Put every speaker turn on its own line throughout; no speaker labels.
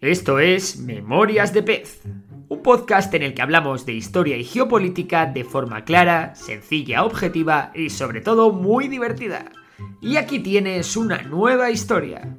Esto es Memorias de Pez, un podcast en el que hablamos de historia y geopolítica de forma clara, sencilla, objetiva y sobre todo muy divertida. Y aquí tienes una nueva historia.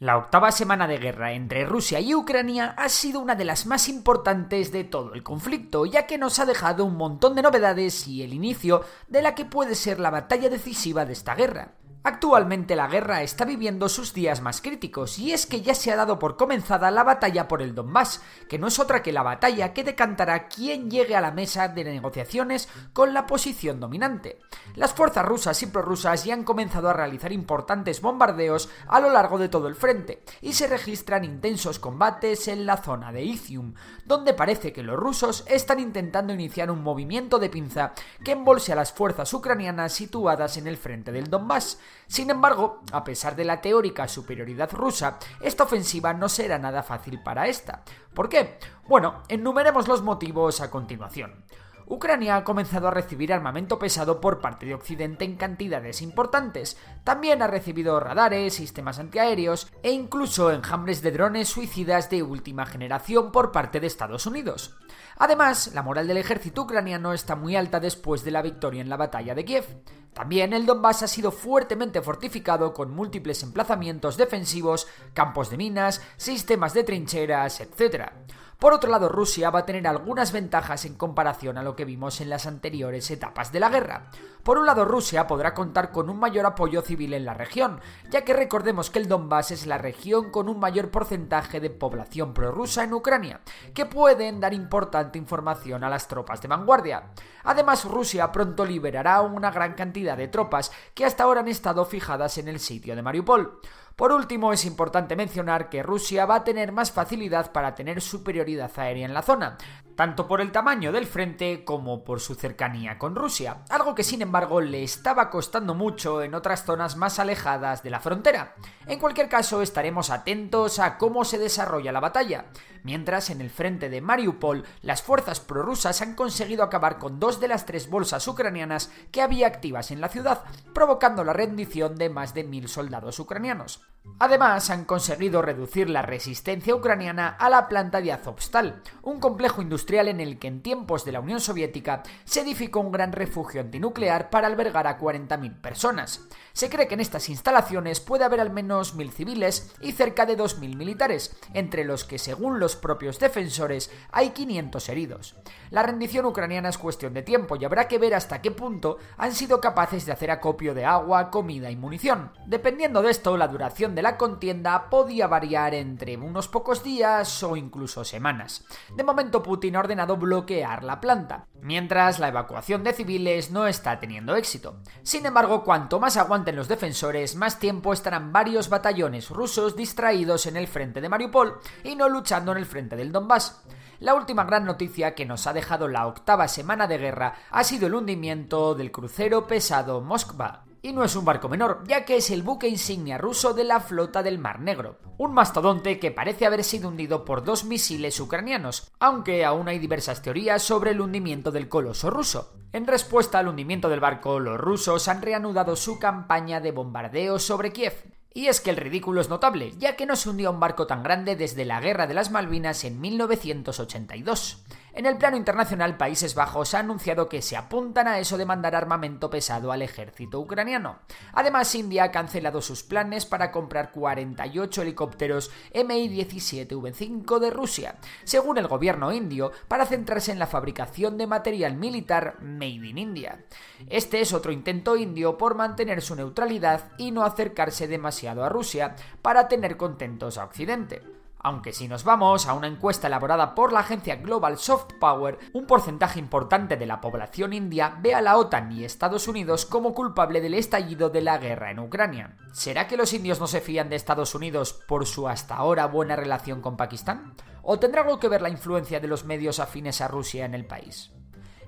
La octava semana de guerra entre Rusia y Ucrania ha sido una de las más importantes de todo el conflicto, ya que nos ha dejado un montón de novedades y el inicio de la que puede ser la batalla decisiva de esta guerra. Actualmente la guerra está viviendo sus días más críticos y es que ya se ha dado por comenzada la batalla por el Donbass, que no es otra que la batalla que decantará quién llegue a la mesa de negociaciones con la posición dominante. Las fuerzas rusas y prorrusas ya han comenzado a realizar importantes bombardeos a lo largo de todo el frente y se registran intensos combates en la zona de Izium, donde parece que los rusos están intentando iniciar un movimiento de pinza que embolse a las fuerzas ucranianas situadas en el frente del Donbass sin embargo, a pesar de la teórica superioridad rusa, esta ofensiva no será nada fácil para esta. ¿Por qué? Bueno, enumeremos los motivos a continuación. Ucrania ha comenzado a recibir armamento pesado por parte de Occidente en cantidades importantes. También ha recibido radares, sistemas antiaéreos e incluso enjambres de drones suicidas de última generación por parte de Estados Unidos. Además, la moral del ejército ucraniano está muy alta después de la victoria en la batalla de Kiev. También el Donbass ha sido fuertemente fortificado con múltiples emplazamientos defensivos, campos de minas, sistemas de trincheras, etc. Por otro lado, Rusia va a tener algunas ventajas en comparación a lo que vimos en las anteriores etapas de la guerra. Por un lado, Rusia podrá contar con un mayor apoyo civil en la región, ya que recordemos que el Donbass es la región con un mayor porcentaje de población prorrusa en Ucrania, que pueden dar importante información a las tropas de vanguardia. Además, Rusia pronto liberará una gran cantidad de tropas que hasta ahora han estado fijadas en el sitio de Mariupol. Por último, es importante mencionar que Rusia va a tener más facilidad para tener superioridad aérea en la zona, tanto por el tamaño del frente como por su cercanía con Rusia, algo que sin embargo le estaba costando mucho en otras zonas más alejadas de la frontera. En cualquier caso, estaremos atentos a cómo se desarrolla la batalla, mientras en el frente de Mariupol las fuerzas prorrusas han conseguido acabar con dos de las tres bolsas ucranianas que había activas en la ciudad, provocando la rendición de más de mil soldados ucranianos. Además, han conseguido reducir la resistencia ucraniana a la planta de Azovstal, un complejo industrial en el que en tiempos de la Unión Soviética se edificó un gran refugio antinuclear para albergar a 40.000 personas. Se cree que en estas instalaciones puede haber al menos 1.000 civiles y cerca de 2.000 militares, entre los que, según los propios defensores, hay 500 heridos. La rendición ucraniana es cuestión de tiempo y habrá que ver hasta qué punto han sido capaces de hacer acopio de agua, comida y munición. Dependiendo de esto, la duración de la contienda podía variar entre unos pocos días o incluso semanas. De momento Putin ha ordenado bloquear la planta, mientras la evacuación de civiles no está teniendo éxito. Sin embargo, cuanto más aguanten los defensores, más tiempo estarán varios batallones rusos distraídos en el frente de Mariupol y no luchando en el frente del Donbass. La última gran noticia que nos ha dejado la octava semana de guerra ha sido el hundimiento del crucero pesado Moskva. Y no es un barco menor, ya que es el buque insignia ruso de la flota del Mar Negro. Un mastodonte que parece haber sido hundido por dos misiles ucranianos, aunque aún hay diversas teorías sobre el hundimiento del coloso ruso. En respuesta al hundimiento del barco, los rusos han reanudado su campaña de bombardeo sobre Kiev. Y es que el ridículo es notable, ya que no se hundió un barco tan grande desde la Guerra de las Malvinas en 1982. En el plano internacional, Países Bajos ha anunciado que se apuntan a eso de mandar armamento pesado al ejército ucraniano. Además, India ha cancelado sus planes para comprar 48 helicópteros Mi-17V5 de Rusia, según el gobierno indio, para centrarse en la fabricación de material militar made in India. Este es otro intento indio por mantener su neutralidad y no acercarse demasiado a Rusia para tener contentos a Occidente. Aunque si nos vamos a una encuesta elaborada por la agencia Global Soft Power, un porcentaje importante de la población india ve a la OTAN y Estados Unidos como culpable del estallido de la guerra en Ucrania. ¿Será que los indios no se fían de Estados Unidos por su hasta ahora buena relación con Pakistán? ¿O tendrá algo que ver la influencia de los medios afines a Rusia en el país?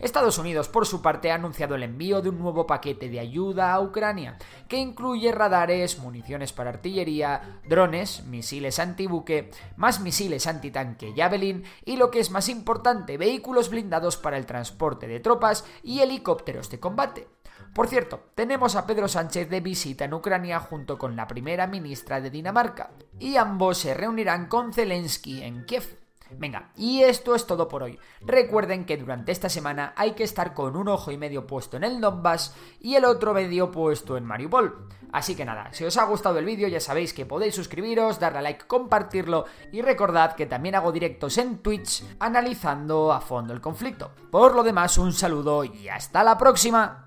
Estados Unidos, por su parte, ha anunciado el envío de un nuevo paquete de ayuda a Ucrania, que incluye radares, municiones para artillería, drones, misiles antibuque, más misiles antitanque Javelin y, lo que es más importante, vehículos blindados para el transporte de tropas y helicópteros de combate. Por cierto, tenemos a Pedro Sánchez de visita en Ucrania junto con la primera ministra de Dinamarca, y ambos se reunirán con Zelensky en Kiev. Venga, y esto es todo por hoy. Recuerden que durante esta semana hay que estar con un ojo y medio puesto en el Donbass y el otro medio puesto en Mariupol. Así que nada, si os ha gustado el vídeo ya sabéis que podéis suscribiros, darle a like, compartirlo y recordad que también hago directos en Twitch analizando a fondo el conflicto. Por lo demás, un saludo y hasta la próxima.